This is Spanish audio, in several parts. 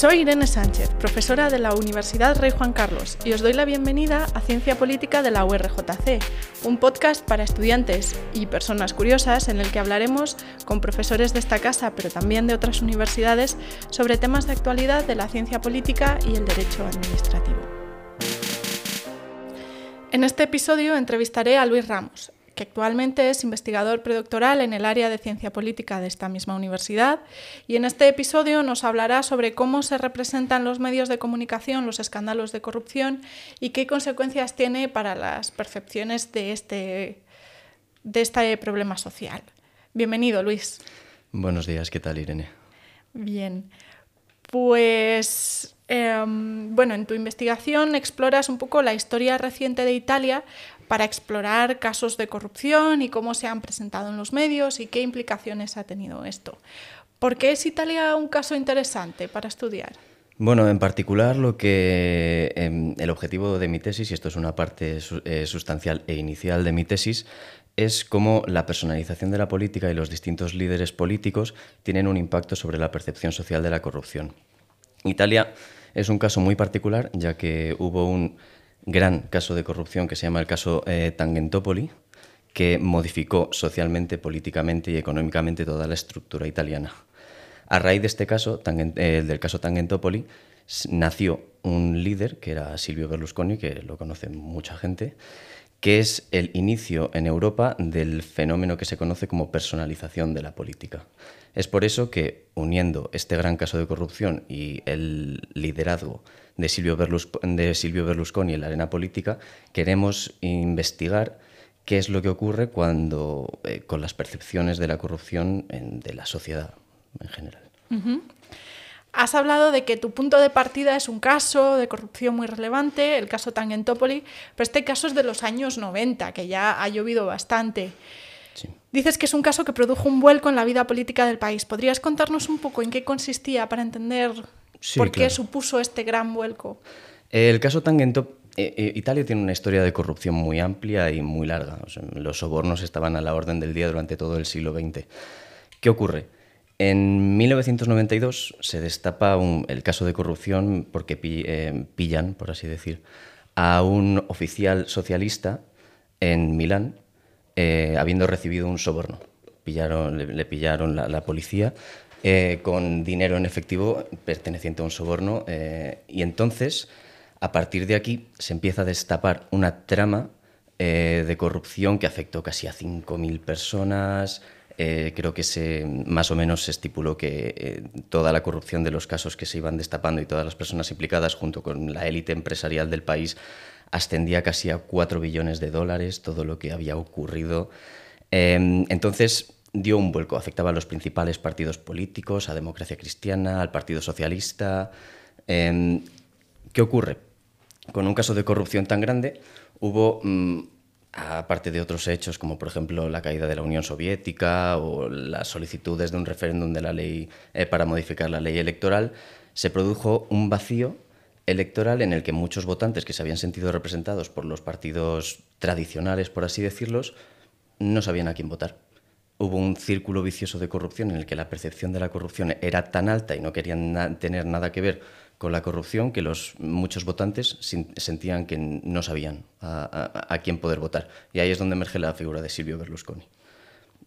Soy Irene Sánchez, profesora de la Universidad Rey Juan Carlos, y os doy la bienvenida a Ciencia Política de la URJC, un podcast para estudiantes y personas curiosas en el que hablaremos con profesores de esta casa, pero también de otras universidades, sobre temas de actualidad de la ciencia política y el derecho administrativo. En este episodio entrevistaré a Luis Ramos, que actualmente es investigador predoctoral en el área de ciencia política de esta misma universidad, y en este episodio nos hablará sobre cómo se representan los medios de comunicación los escándalos de corrupción y qué consecuencias tiene para las percepciones de este, de este problema social. Bienvenido, Luis. Buenos días, ¿qué tal, Irene? Bien, pues em, bueno, en tu investigación exploras un poco la historia reciente de Italia para explorar casos de corrupción y cómo se han presentado en los medios y qué implicaciones ha tenido esto. ¿Por qué es Italia un caso interesante para estudiar? Bueno, en particular lo que em, el objetivo de mi tesis, y esto es una parte eh, sustancial e inicial de mi tesis, es cómo la personalización de la política y los distintos líderes políticos tienen un impacto sobre la percepción social de la corrupción. Italia es un caso muy particular, ya que hubo un gran caso de corrupción que se llama el caso eh, Tangentopoli, que modificó socialmente, políticamente y económicamente toda la estructura italiana. A raíz de este caso, eh, del caso Tangentopoli, nació un líder que era Silvio Berlusconi, que lo conoce mucha gente, que es el inicio en Europa del fenómeno que se conoce como personalización de la política. Es por eso que, uniendo este gran caso de corrupción y el liderazgo de Silvio, Berlusconi en la arena política, queremos investigar qué es lo que ocurre cuando, eh, con las percepciones de la corrupción de la sociedad en general. Has hablado de que tu punto de partida es un caso de corrupción muy relevante, el caso Tangentopoli, pero este caso es de los años 90, que ya ha llovido bastante. Dices que es un caso que produjo un vuelco en la vida política del país. ¿Podrías contarnos un poco en qué consistía para entender por qué supuso este gran vuelco? El caso Tangentopoli eh, eh, Italia tiene una historia de corrupción muy amplia y muy larga. los sobornos estaban a la orden del día durante todo el siglo XX. ¿Qué ocurre? En 1992 se destapa el caso de corrupción porque eh, pillan, por así decir, a un oficial socialista en Milán eh, habiendo recibido un soborno. Pillaron, le, pillaron la, policía eh, con dinero en efectivo perteneciente a un soborno y entonces, a partir de aquí, se empieza a destapar una trama de corrupción que afectó casi a 5.000 personas, eh, creo que se, más o menos se estipuló que eh, toda la corrupción de los casos que se iban destapando y todas las personas implicadas, junto con la élite empresarial del país, ascendía casi a 4 billones de dólares, todo lo que había ocurrido. Em, entonces dio un vuelco, afectaba a los principales partidos políticos, a Democracia Cristiana, al Partido Socialista. Em, ¿Qué ocurre? Con un caso de corrupción tan grande, hubo mm, aparte de otros hechos como por ejemplo la caída de la Unión Soviética o las solicitudes de un referéndum de la ley eh, para modificar la ley electoral, se produjo un vacío electoral en el que muchos votantes que se habían sentido representados por los partidos tradicionales, por así decirlos, no sabían a quién votar. Hubo un círculo vicioso de corrupción en el que la percepción de la corrupción era tan alta y no querían tener nada que ver con la corrupción que los muchos votantes sentían que no sabían a, quién poder votar. Y ahí es donde emerge la figura de Silvio Berlusconi.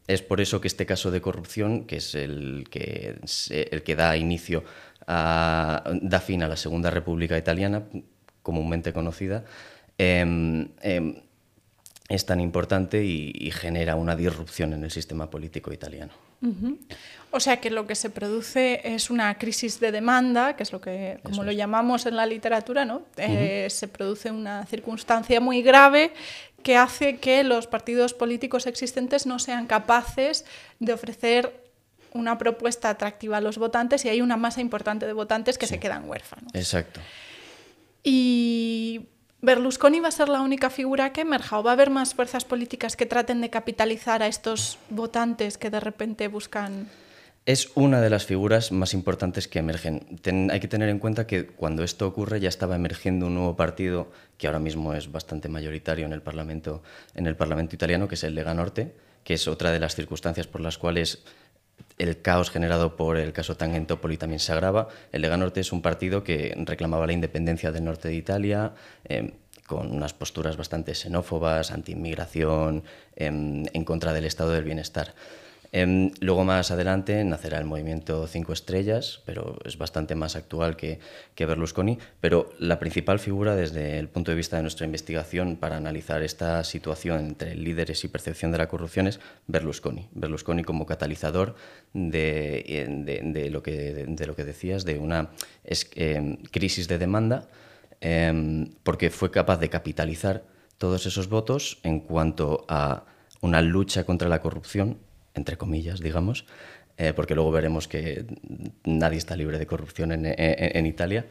Es por eso que este caso de corrupción, que es el que, da inicio a, da fin a la Segunda República Italiana, comúnmente conocida, em, em, es tan importante y genera una disrupción en el sistema político italiano. O sea que lo que se produce es una crisis de demanda, que es lo que, como lo llamamos en la literatura, ¿no? Eh, se produce una circunstancia muy grave que hace que los partidos políticos existentes no sean capaces de ofrecer una propuesta atractiva a los votantes y hay una masa importante de votantes que se quedan huérfanos. Exacto. Y ¿Berlusconi va a ser la única figura que emerja o va a haber más fuerzas políticas que traten de capitalizar a estos votantes que de repente buscan... Es una de las figuras más importantes que emergen. hay que tener en cuenta que cuando esto ocurre ya estaba emergiendo un nuevo partido que ahora mismo es bastante mayoritario en el Parlamento, en el Parlamento italiano, que es el Lega Norte, que es otra de las circunstancias por las cuales el caos generado por el caso Tangentopoli también se agrava. El Lega Norte es un partido que reclamaba la independencia del norte de Italia, eh, con unas posturas bastante xenófobas, anti-inmigración, em, en contra del estado del bienestar. Em, luego más adelante nacerá el movimiento Cinco Estrellas, pero es bastante más actual que, Berlusconi. Pero la principal figura desde el punto de vista de nuestra investigación para analizar esta situación entre líderes y percepción de la corrupción es Berlusconi. Berlusconi como catalizador de, de lo, que, decías, de una es, eh, crisis de demanda, eh, porque fue capaz de capitalizar todos esos votos en cuanto a una lucha contra la corrupción entre comillas, digamos, eh, porque luego veremos que nadie está libre de corrupción en, Italia,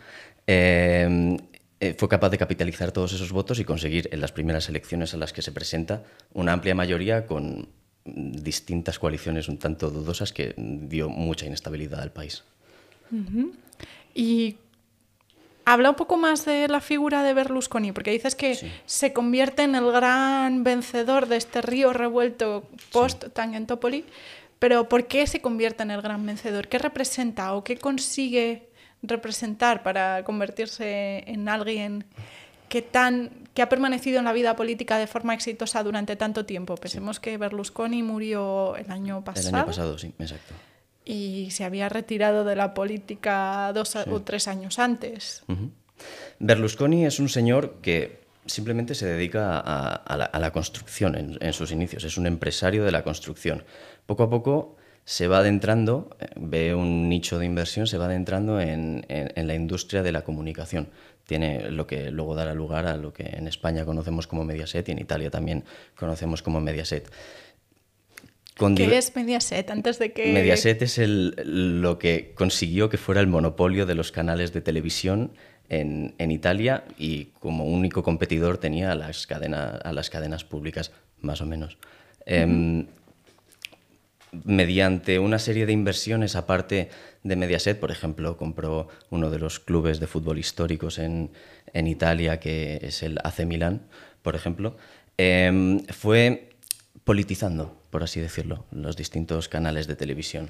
eh, eh, fue capaz de capitalizar todos esos votos y conseguir en las primeras elecciones a las que se presenta una amplia mayoría con distintas coaliciones un tanto dudosas que dio mucha inestabilidad al país. Y Habla un poco más de la figura de Berlusconi, porque dices que sí. se convierte en el gran vencedor de este río revuelto post-Tangentopoli, sí. pero ¿por qué se convierte en el gran vencedor? ¿Qué representa o qué consigue representar para convertirse en alguien que, tan, que ha permanecido en la vida política de forma exitosa durante tanto tiempo? Pensemos sí. que Berlusconi murió el año pasado. El año pasado, sí, exacto y se había retirado de la política dos sí. o tres años antes. Uh -huh. Berlusconi es un señor que simplemente se dedica a, a, la, a la, construcción en, en, sus inicios, es un empresario de la construcción. Poco a poco se va adentrando, eh, ve un nicho de inversión, se va adentrando en, en, en la industria de la comunicación. Tiene lo que luego dará lugar a lo que en España conocemos como Mediaset y en Italia también conocemos como Mediaset. Con ¿Qué es Mediaset? Antes de que... Mediaset es el, lo que consiguió que fuera el monopolio de los canales de televisión en, en Italia y como único competidor tenía a las, cadena, a las cadenas públicas, más o menos. Uh -huh. eh, mediante una serie de inversiones aparte de Mediaset, por ejemplo, compró uno de los clubes de fútbol históricos en, en Italia, que es el AC Milán, por ejemplo, eh, fue politizando por así decirlo, los distintos canales de televisión.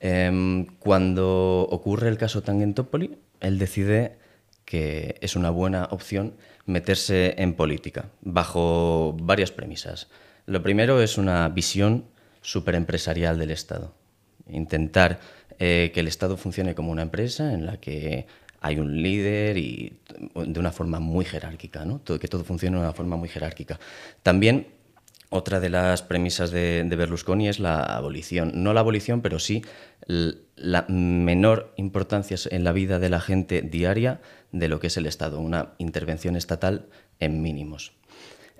Eh, cuando ocurre el caso Tangentopoli, él decide que es una buena opción meterse en política, bajo varias premisas. Lo primero es una visión superempresarial del Estado. Intentar eh, que el Estado funcione como una empresa en la que hay un líder y de una forma muy jerárquica, ¿no? Que todo funcione de una forma muy jerárquica. También otra de las premisas de, Berlusconi es la abolición. No la abolición, pero sí la menor importancia en la vida de la gente diaria de lo que es el Estado, una intervención estatal en mínimos.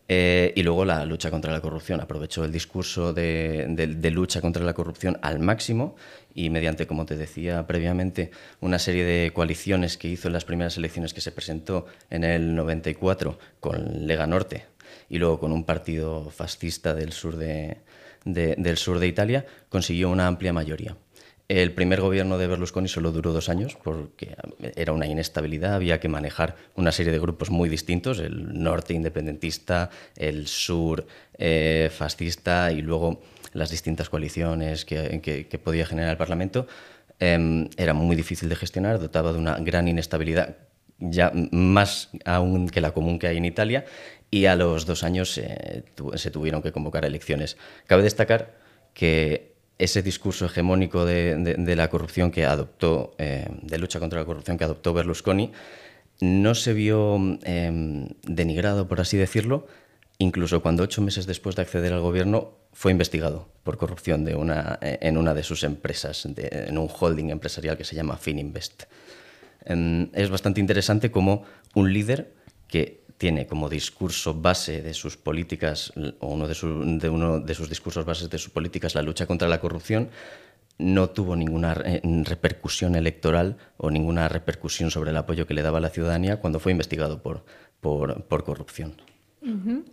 Eh, y luego la lucha contra la corrupción. Aprovechó el discurso de, lucha contra la corrupción al máximo y mediante, como te decía previamente, una serie de coaliciones que hizo en las primeras elecciones que se presentó en el 94 con Lega Norte, y luego con un partido fascista del sur de, de, del sur de Italia, consiguió una amplia mayoría. El primer gobierno de Berlusconi solo duró dos años porque era una inestabilidad, había que manejar una serie de grupos muy distintos, el norte independentista, el sur eh, fascista y luego las distintas coaliciones que, que, podía generar el Parlamento. Eh, era muy difícil de gestionar, dotaba de una gran inestabilidad, ya más aún que la común que hay en Italia, y a los dos años eh, se tuvieron que convocar elecciones. Cabe destacar que ese discurso hegemónico de, la corrupción que adoptó, eh, de lucha contra la corrupción que adoptó Berlusconi, no se vio eh, denigrado, por así decirlo, incluso cuando ocho meses después de acceder al gobierno fue investigado por corrupción una, en una de sus empresas, en un holding empresarial que se llama Fininvest. Eh, es bastante interesante como un líder que tiene como discurso base de sus políticas, o uno de, su, de uno de sus discursos bases de sus políticas, la lucha contra la corrupción, no tuvo ninguna eh, repercusión electoral o ninguna repercusión sobre el apoyo que le daba a la ciudadanía cuando fue investigado por, por, por corrupción. Uh -huh.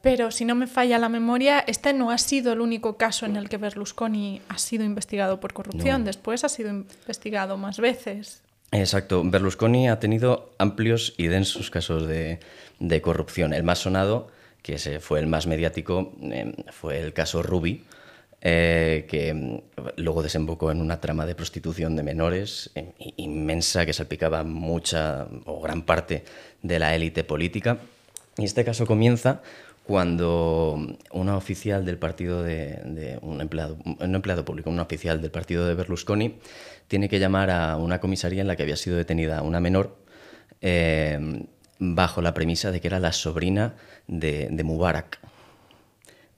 Pero si no me falla la memoria, este no ha sido el único caso en el que Berlusconi ha sido investigado por corrupción. No. Después ha sido investigado más veces. Exacto. Berlusconi ha tenido amplios y densos casos de, corrupción. El más sonado, que ese fue el más mediático, eh, fue el caso Ruby, eh, que mm, luego desembocó en una trama de prostitución de menores eh, inmensa que salpicaba mucha o gran parte de la élite política. Y este caso comienza cuando una oficial del partido de, un empleado, un empleado público, una oficial del partido de Berlusconi, tiene que llamar a una comisaría en la que había sido detenida una menor eh, bajo la premisa de que era la sobrina de Mubarak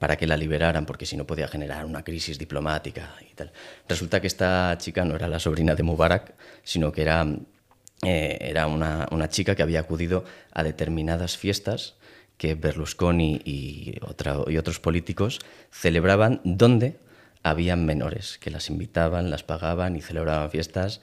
para que la liberaran, porque si no podía generar una crisis diplomática y tal. Resulta que esta chica no era la sobrina de Mubarak, sino que era, eh, era una, chica que había acudido a determinadas fiestas que Berlusconi y, y otros políticos celebraban donde habían menores, que las invitaban, las pagaban y celebraban fiestas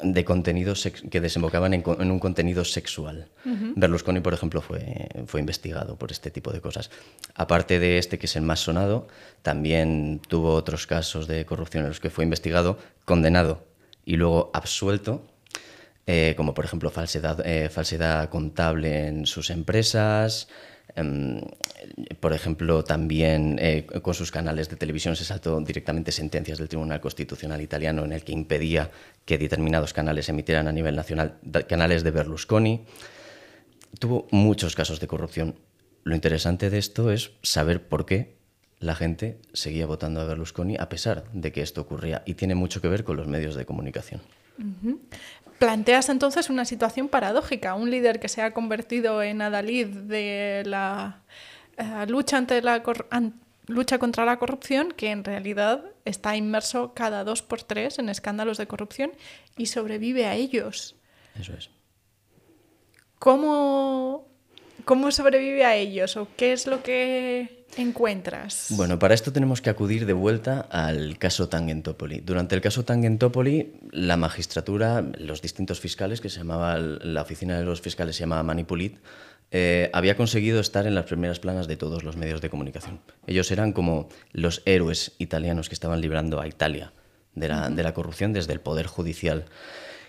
de contenidos que desembocaban en, un contenido sexual. Berlusconi, por ejemplo, fue, fue investigado por este tipo de cosas. Aparte de este, que es el más sonado, también tuvo otros casos de corrupción en los que fue investigado, condenado y luego absuelto, eh, como por ejemplo falsedad, eh, falsedad contable en sus empresas, Em, por ejemplo, también eh, con sus canales de televisión se saltó directamente sentencias del Tribunal Constitucional italiano en el que impedía que determinados canales emitieran a nivel nacional canales de Berlusconi. Tuvo muchos casos de corrupción. Lo interesante de esto es saber por qué la gente seguía votando a Berlusconi a pesar de que esto ocurría y tiene mucho que ver con los medios de comunicación. Planteas entonces una situación paradójica, un líder que se ha convertido en adalid de la eh, lucha, ante la lucha contra la corrupción, que en realidad está inmerso cada dos por tres en escándalos de corrupción y sobrevive a ellos. Eso es. ¿Cómo, cómo sobrevive a ellos o qué es lo que encuentras? Bueno, para esto tenemos que acudir de vuelta al caso Tangentopoli. Durante el caso Tangentopoli, la magistratura, los distintos fiscales, que se llamaba, la oficina de los fiscales se llamaba Manipulit, eh, había conseguido estar en las primeras planas de todos los medios de comunicación. Ellos eran como los héroes italianos que estaban librando a Italia de la, corrupción desde el poder judicial.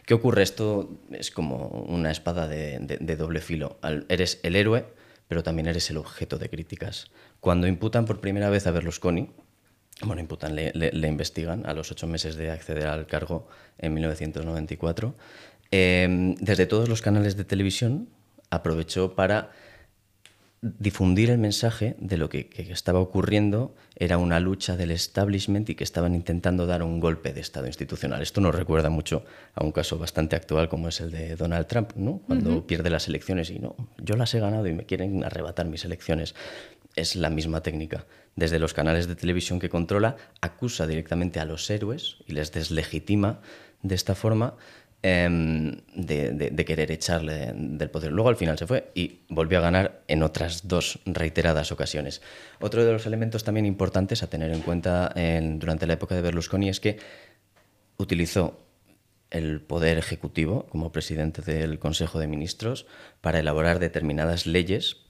¿Qué ocurre? Esto es como una espada de, doble filo. eres el héroe, pero también eres el objeto de críticas. Cuando imputan por primera vez a Berlusconi, bueno, imputan, le, investigan a los ocho meses de acceder al cargo en 1994, em, desde todos los canales de televisión aprovechó para difundir el mensaje de lo que, estaba ocurriendo era una lucha del establishment y que estaban intentando dar un golpe de Estado institucional. Esto nos recuerda mucho a un caso bastante actual como es el de Donald Trump, ¿no? cuando pierde las elecciones y no, yo las he ganado y me quieren arrebatar mis elecciones es la misma técnica. Desde los canales de televisión que controla, acusa directamente a los héroes y les deslegitima de esta forma em, de, querer echarle del poder. Luego al final se fue y volvió a ganar en otras dos reiteradas ocasiones. Otro de los elementos también importantes a tener en cuenta durante la época de Berlusconi es que utilizó el poder ejecutivo como presidente del Consejo de Ministros para elaborar determinadas leyes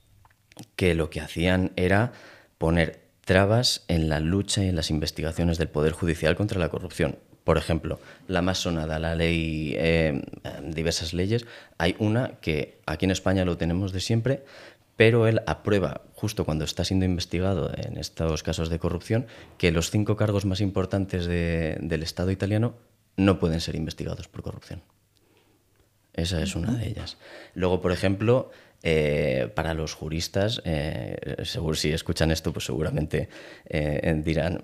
que lo que hacían era poner trabas en la lucha y en las investigaciones del Poder Judicial contra la corrupción. Por ejemplo, la más sonada, la ley, eh, diversas leyes, hay una que aquí en España lo tenemos de siempre, pero él aprueba, justo cuando está siendo investigado en estos casos de corrupción, que los cinco cargos más importantes del Estado italiano no pueden ser investigados por corrupción. Esa es una de ellas. Luego, por ejemplo, eh, para los juristas, eh, seguro si escuchan esto, pues seguramente eh, dirán,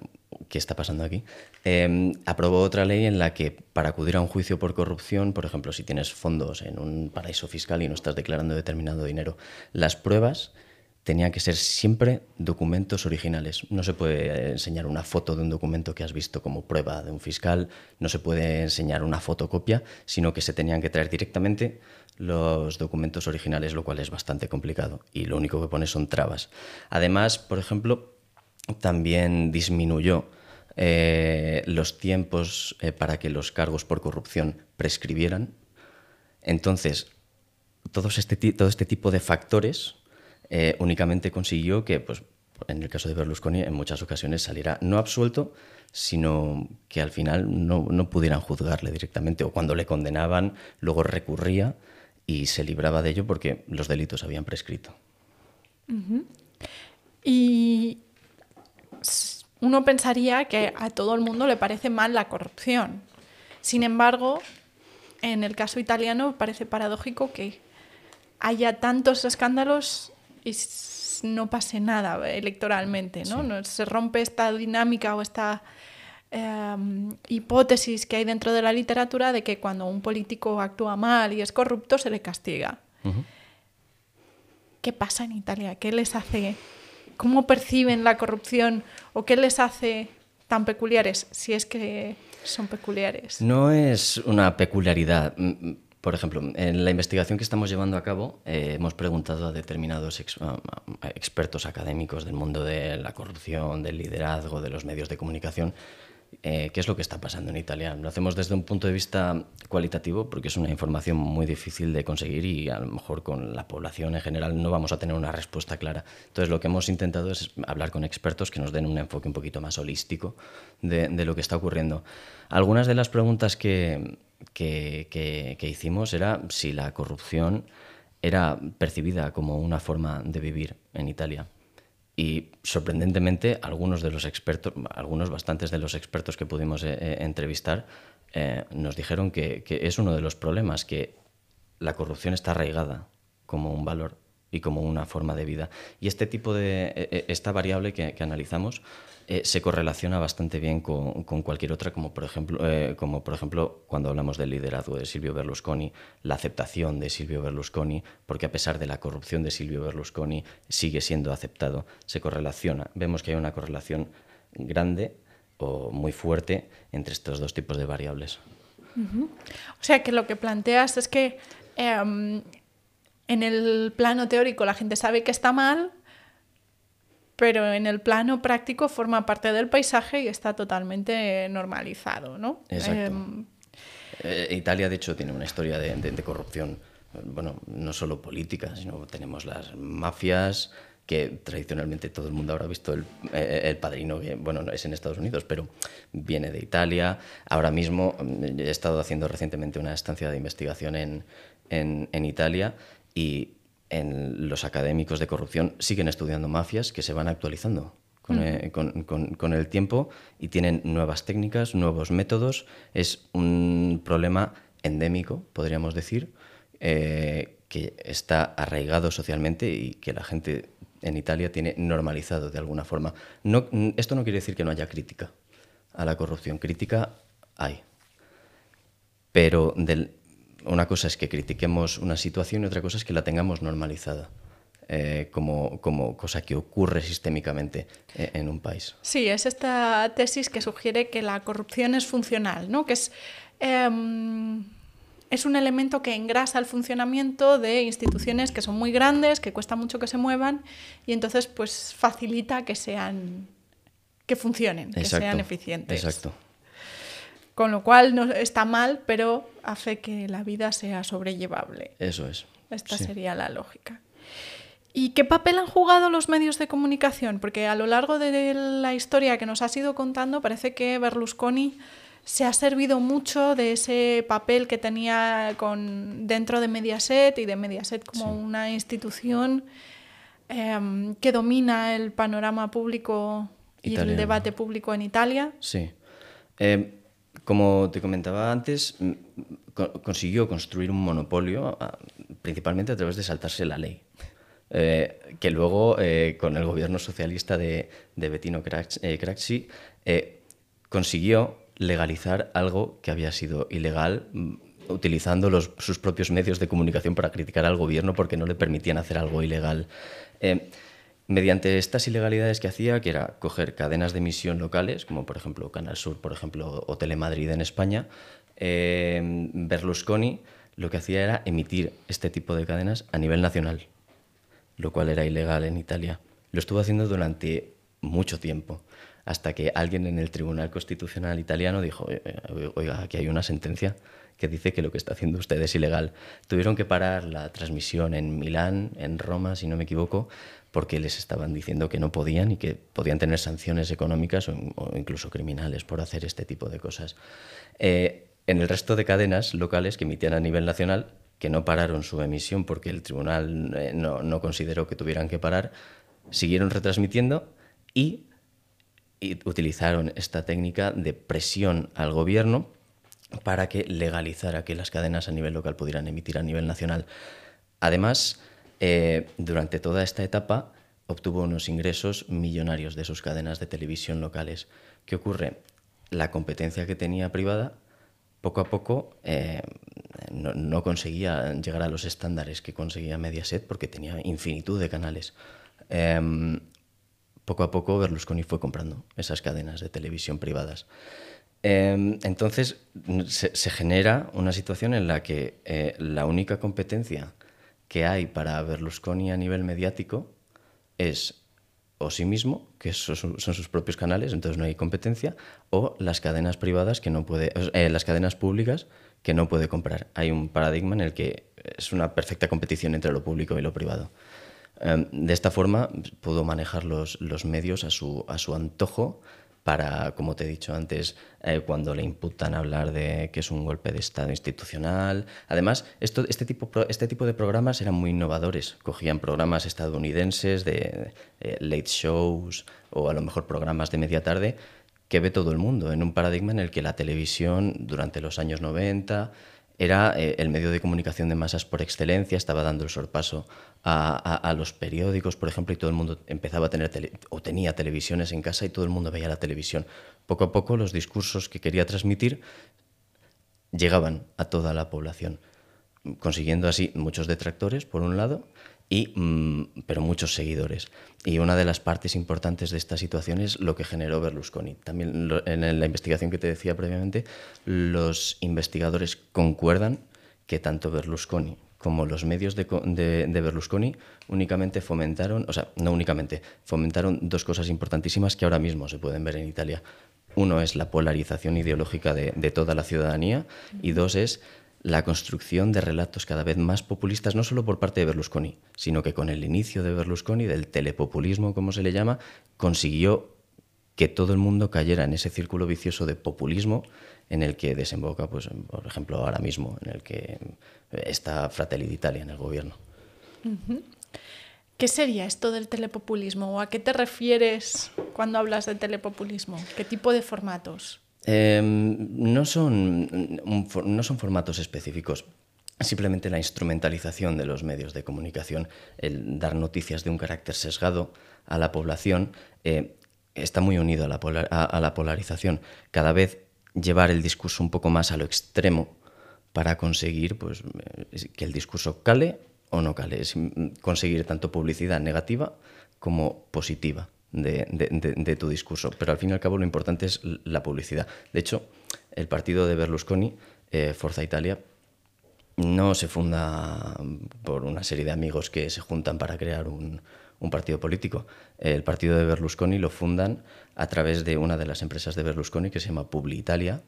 ¿qué está pasando aquí? aprobó otra ley en la que para acudir a un juicio por corrupción, por ejemplo, si tienes fondos en un paraíso fiscal y no estás declarando determinado dinero, las pruebas tenían que ser siempre documentos originales. No se puede enseñar una foto de un documento que has visto como prueba de un fiscal, no se puede enseñar una fotocopia, sino que se tenían que traer directamente los documentos originales, lo cual es bastante complicado y lo único que pone son trabas. Además, por ejemplo, también disminuyó eh, los tiempos eh, para que los cargos por corrupción prescribieran. Entonces, este, todo este tipo de factores eh, únicamente consiguió que, pues, en el caso de Berlusconi, en muchas ocasiones saliera no absuelto, sino que al final no, no pudieran juzgarle directamente, o cuando le condenaban, luego recurría y se libraba de ello porque los delitos habían prescrito. Y uno pensaría que a todo el mundo le parece mal la corrupción. Sin embargo, en el caso italiano parece paradójico que haya tantos escándalos y no pase nada electoralmente, ¿no? Se rompe esta dinámica o esta em, hipótesis que hay dentro de la literatura de que cuando un político actúa mal y es corrupto se le castiga. ¿Qué pasa en Italia? ¿Qué les hace? ¿Cómo perciben la corrupción o qué les hace tan peculiares, si es que son peculiares? No es una peculiaridad. Por ejemplo, en la investigación que estamos llevando a cabo, eh, hemos preguntado a determinados expertos académicos del mundo de la corrupción, del liderazgo, de los medios de comunicación, eh, qué es lo que está pasando en Italia. Lo hacemos desde un punto de vista cualitativo porque es una información muy difícil de conseguir y a lo mejor con la población en general no vamos a tener una respuesta clara. Entonces lo que hemos intentado es hablar con expertos que nos den un enfoque un poquito más holístico de, lo que está ocurriendo. Algunas de las preguntas que, que hicimos era si la corrupción era percibida como una forma de vivir en Italia. Y sorprendentemente, algunos de los expertos, algunos bastantes de los expertos que pudimos eh, eh, entrevistar, eh, nos dijeron que, es uno de los problemas, que la corrupción está arraigada como un valor y como una forma de vida. Y este tipo de, esta variable que analizamos eh, se correlaciona bastante bien con, cualquier otra, como por, ejemplo, eh, como por ejemplo cuando hablamos del liderazgo de Silvio Berlusconi, la aceptación de Silvio Berlusconi, porque a pesar de la corrupción de Silvio Berlusconi sigue siendo aceptado, se correlaciona. Vemos que hay una correlación grande o muy fuerte entre estos dos tipos de variables. O sea que lo que planteas es que em, en el plano teórico la gente sabe que está mal, pero en el plano práctico forma parte del paisaje y está totalmente normalizado, ¿no? Exacto. Em, eh, Italia, de hecho, tiene una historia de, corrupción, bueno, no solo política, sino tenemos las mafias, que tradicionalmente todo el mundo habrá visto el, eh, padrino, que bueno, es en Estados Unidos, pero viene de Italia. Ahora mismo mm, he estado haciendo recientemente una estancia de investigación en, en, en Italia y en los académicos de corrupción siguen estudiando mafias que se van actualizando eh, con, el tiempo y tienen nuevas técnicas, nuevos métodos. Es un problema endémico, podríamos decir, eh, que está arraigado socialmente y que la gente en Italia tiene normalizado de alguna forma. No, esto no quiere decir que no haya crítica a la corrupción. Crítica hay. Pero del, una cosa es que critiquemos una situación y otra cosa es que la tengamos normalizada. Eh, como, como, cosa que ocurre sistémicamente eh, en un país. Sí, es esta tesis que sugiere que la corrupción es funcional, ¿no? que es, em, es un elemento que engrasa el funcionamiento de instituciones que son muy grandes, que cuesta mucho que se muevan y entonces pues facilita que sean que funcionen, que sean eficientes. Exacto. Con lo cual no está mal, pero hace que la vida sea sobrellevable. Eso es. Esta sería la lógica. ¿Y qué papel han jugado los medios de comunicación? Porque a lo largo de la historia que nos has ido contando, parece que Berlusconi se ha servido mucho de ese papel que tenía con, dentro de Mediaset y de Mediaset como una institución em, que domina el panorama público y el debate público en Italia. Sí. Eh, como te comentaba antes, consiguió construir un monopolio principalmente a través de saltarse la ley. Eh, que luego, eh, con el gobierno socialista de, Bettino Craxi, eh, consiguió legalizar algo que había sido ilegal utilizando sus propios medios de comunicación para criticar al gobierno porque no le permitían hacer algo ilegal mediante estas ilegalidades que hacía, que era coger cadenas de emisión locales, como por ejemplo Canal Sur, por ejemplo, o Telemadrid en España, eh, Berlusconi lo que hacía era emitir este tipo de cadenas a nivel nacional, lo cual era ilegal en Italia. Lo estuvo haciendo durante mucho tiempo, hasta que alguien en el Tribunal Constitucional italiano dijo, oiga, aquí hay una sentencia que dice que lo que está haciendo usted es ilegal. Tuvieron que parar la transmisión en Milán, en Roma, si no me equivoco, porque les estaban diciendo que no podían y que podían tener sanciones económicas o, incluso criminales por hacer este tipo de cosas. Eh, en el resto de cadenas locales que emitían a nivel nacional, que no pararon su emisión porque el tribunal eh, no, consideró que tuvieran que parar, siguieron retransmitiendo y utilizaron esta técnica de presión al gobierno para que legalizara que las cadenas a nivel local pudieran emitir a nivel nacional. Además, eh, durante toda esta etapa obtuvo unos ingresos millonarios de sus cadenas de televisión locales. ¿Qué ocurre? La competencia que tenía privada, poco a poco eh, no, conseguía llegar a los estándares que conseguía Mediaset porque tenía infinitud de canales. Em, poco a poco Berlusconi fue comprando esas cadenas de televisión privadas. Em, entonces se, genera una situación en la que eh, la única competencia que hay para Berlusconi a nivel mediático es o sí mismo, que son, sus propios canales, entonces no hay competencia, o las cadenas privadas que no puede, eh, las cadenas públicas que no puede comprar. Hay un paradigma en el que es una perfecta competición entre lo público y lo privado. Em, de esta forma pudo manejar los, los medios a su, a su antojo para, como te he dicho antes, eh, cuando le imputan hablar de que es un golpe de Estado institucional. Además, este, tipo, este tipo de programas eran muy innovadores. Cogían programas estadounidenses de eh, late shows o a lo mejor programas de media tarde que ve todo el mundo, en un paradigma en el que la televisión durante los años 90 era eh, el medio de comunicación de masas por excelencia, estaba dando el sorpaso a, los periódicos, por ejemplo, y todo el mundo empezaba a tener o tenía televisiones en casa y todo el mundo veía la televisión. Poco a poco los discursos que quería transmitir llegaban a toda la población, consiguiendo así muchos detractores, por un lado, y, mm, pero muchos seguidores. Y una de las partes importantes de esta situación es lo que generó Berlusconi. También en la investigación que te decía previamente, los investigadores concuerdan que tanto Berlusconi como los medios de, de, Berlusconi únicamente fomentaron, o sea, no únicamente, fomentaron dos cosas importantísimas que ahora mismo se pueden ver en Italia. Uno es la polarización ideológica de, de toda la ciudadanía y dos es la construcción de relatos cada vez más populistas, no solo por parte de Berlusconi, sino que con el inicio de Berlusconi, del telepopulismo, como se le llama, consiguió que todo el mundo cayera en ese círculo vicioso de populismo en el que desemboca, pues, por ejemplo, ahora mismo, en el que está Fratelli d'Italia en el gobierno. ¿Qué sería esto del telepopulismo? ¿O a qué te refieres cuando hablas de telepopulismo? ¿Qué tipo de formatos? Em, no, son, no son formatos específicos. Simplemente la instrumentalización de los medios de comunicación, el dar noticias de un carácter sesgado a la población, eh, está muy unido a la, a la polarización. Cada vez llevar el discurso un poco más a lo extremo para conseguir pues, eh, que el discurso cale o no cale. Es conseguir tanto publicidad negativa como positiva de, tu discurso. Pero al fin y al cabo lo importante es la publicidad. De hecho, el partido de Berlusconi, eh, Forza Italia, no se funda por una serie de amigos que se juntan para crear un, partido político. El partido de Berlusconi lo fundan a través de una de las empresas de Berlusconi que se llama Publi Italia,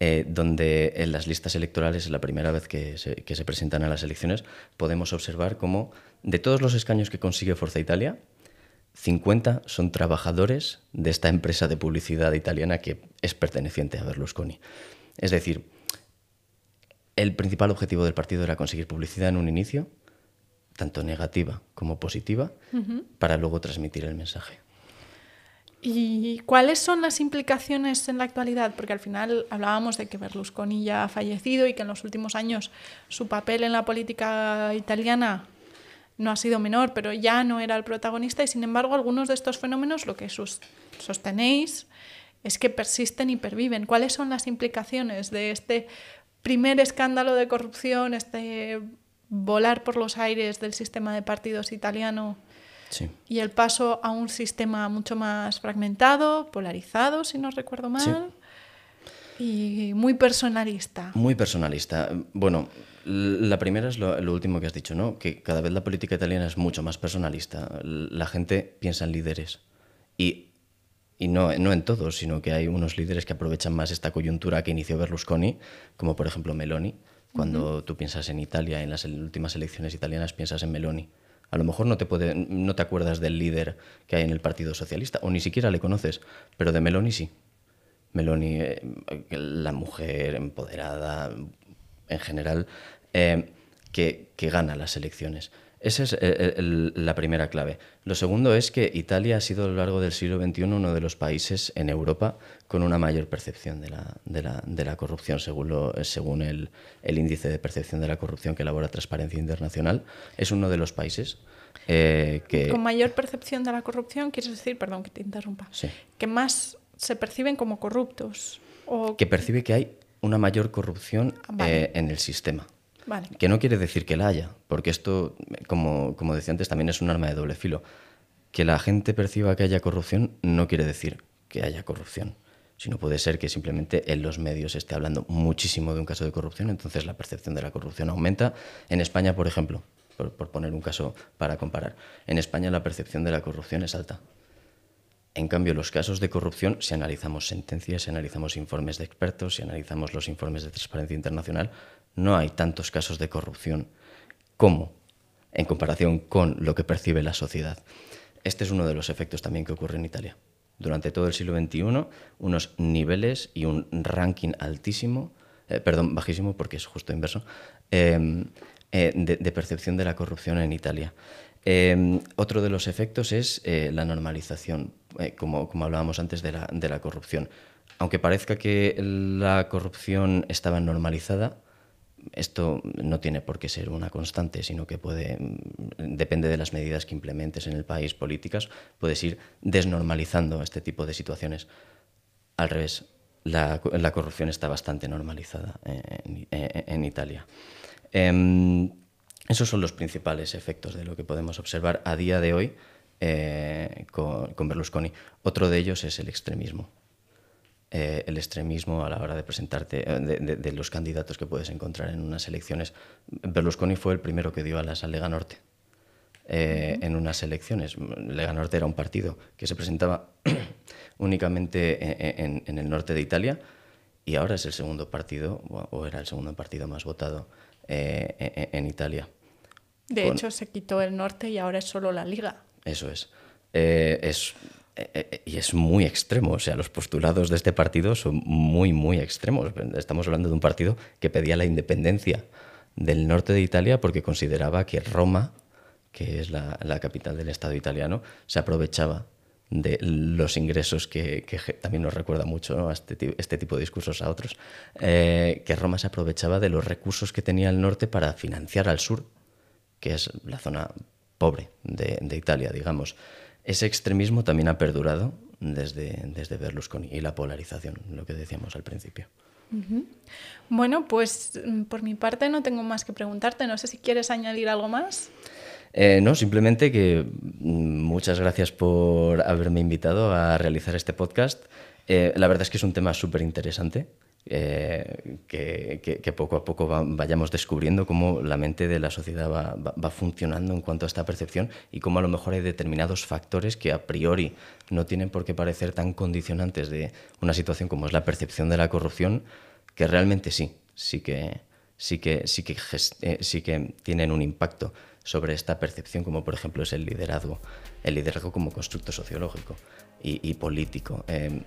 eh, donde en las listas electorales, es la primera vez que se, que se presentan a las elecciones, podemos observar cómo de todos los escaños que consigue Forza Italia, 50 son trabajadores de esta empresa de publicidad italiana que es perteneciente a Berlusconi. Es decir, el principal objetivo del partido era conseguir publicidad en un inicio, tanto negativa como positiva, para luego transmitir el mensaje. ¿Y cuáles son las implicaciones en la actualidad? Porque al final hablábamos de que Berlusconi ya ha fallecido y que en los últimos años su papel en la política italiana no ha sido menor, pero ya no era el protagonista y sin embargo algunos de estos fenómenos lo que sostenéis es que persisten y perviven. ¿Cuáles son las implicaciones de este primer escándalo de corrupción, este volar por los aires del sistema de partidos italiano y el paso a un sistema mucho más fragmentado, polarizado, si no recuerdo mal? Y muy personalista. Muy personalista. Bueno, la primera es lo, último que has dicho, ¿no? Que cada vez la política italiana es mucho más personalista. La gente piensa en líderes. Y, y no, no en todos, sino que hay unos líderes que aprovechan más esta coyuntura que inició Berlusconi, como por ejemplo Meloni. Cuando tú piensas en Italia, en las últimas elecciones italianas, piensas en Meloni. A lo mejor no te, puede, no te acuerdas del líder que hay en el Partido Socialista, o ni siquiera le conoces, pero de Meloni sí. Meloni, eh, la mujer empoderada, en general, eh, que, gana las elecciones. Esa es la primera clave. Lo segundo es que Italia ha sido a lo largo del siglo XXI uno de los países en Europa con una mayor percepción de la, de la, de la corrupción, según, lo, según el, el, índice de percepción de la corrupción que elabora Transparencia Internacional. Es uno de los países eh, que... Con mayor percepción de la corrupción, quieres decir, perdón que te interrumpa, sí. que más se perciben como corruptos. O... Que percibe que hay una mayor corrupción Ah, Vale. eh, en el sistema. Que no quiere decir que la haya, porque esto, como, como decía antes, también es un arma de doble filo. Que la gente perciba que haya corrupción no quiere decir que haya corrupción, sino puede ser que simplemente en los medios esté hablando muchísimo de un caso de corrupción, entonces la percepción de la corrupción aumenta. En España, por ejemplo, por, por poner un caso para comparar, en España la percepción de la corrupción es alta. En cambio, los casos de corrupción, si analizamos sentencias, si analizamos informes de expertos, si analizamos los informes de Transparencia Internacional, no hay tantos casos de corrupción como en comparación con lo que percibe la sociedad. Este es uno de los efectos también que ocurre en Italia. Durante todo el siglo XXI, unos niveles y un ranking altísimo, eh, perdón, bajísimo porque es justo inverso, eh, eh, de, de, percepción de la corrupción en Italia. Eh, otro de los efectos es eh, la normalización, como, como, hablábamos antes de la, de la, corrupción. Aunque parezca que la corrupción estaba normalizada, esto no tiene por qué ser una constante, sino que puede, depende de las medidas que implementes en el país, políticas, puedes ir desnormalizando este tipo de situaciones. Al revés, la, corrupción está bastante normalizada en, en, en Italia. Eh, esos son los principales efectos de lo que podemos observar a día de hoy eh, con, Berlusconi. Otro de ellos es el extremismo. Eh, el extremismo a la hora de presentarte, de, de, de, los candidatos que puedes encontrar en unas elecciones. Berlusconi fue el primero que dio alas a Lega Norte eh, uh -huh. en unas elecciones. Lega Norte era un partido que se presentaba únicamente en, en, el norte de Italia y ahora es el segundo partido, o era el segundo partido más votado eh, en Italia. De Con... hecho, se quitó el norte y ahora es solo la Liga. Eso es. Eh, es eh, y es muy extremo, o sea, los postulados de este partido son muy, muy extremos. Estamos hablando de un partido que pedía la independencia del norte de Italia porque consideraba que Roma, que es la, la capital del Estado italiano, se aprovechaba de los ingresos que, que, también nos recuerda mucho ¿no? a este, este, tipo de discursos a otros, eh, que Roma se aprovechaba de los recursos que tenía el norte para financiar al sur, que es la zona pobre de, de Italia, digamos. Ese extremismo también ha perdurado desde, desde Berlusconi y la polarización, lo que decíamos al principio. Uh -huh. Bueno, pues por mi parte no tengo más que preguntarte. No sé si quieres añadir algo más. Eh, no, simplemente que muchas gracias por haberme invitado a realizar este podcast. Eh, la verdad es que es un tema súper interesante. Eh, que, poco a poco va, vayamos descubriendo cómo la mente de la sociedad va, funcionando en cuanto a esta percepción y cómo a lo mejor hay determinados factores que a priori no tienen por qué parecer tan condicionantes de una situación como es la percepción de la corrupción, que realmente sí, sí que, sí que, sí que, eh, sí que tienen un impacto sobre esta percepción, como por ejemplo es el liderazgo, el liderazgo como constructo sociológico y, político. Eh,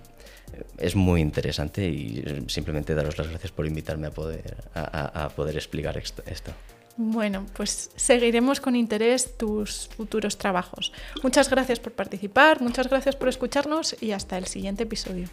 es muy interesante y simplemente daros las gracias por invitarme a poder, a, poder explicar esto. Bueno, pues seguiremos con interés tus futuros trabajos. Muchas gracias por participar, muchas gracias por escucharnos y hasta el siguiente episodio.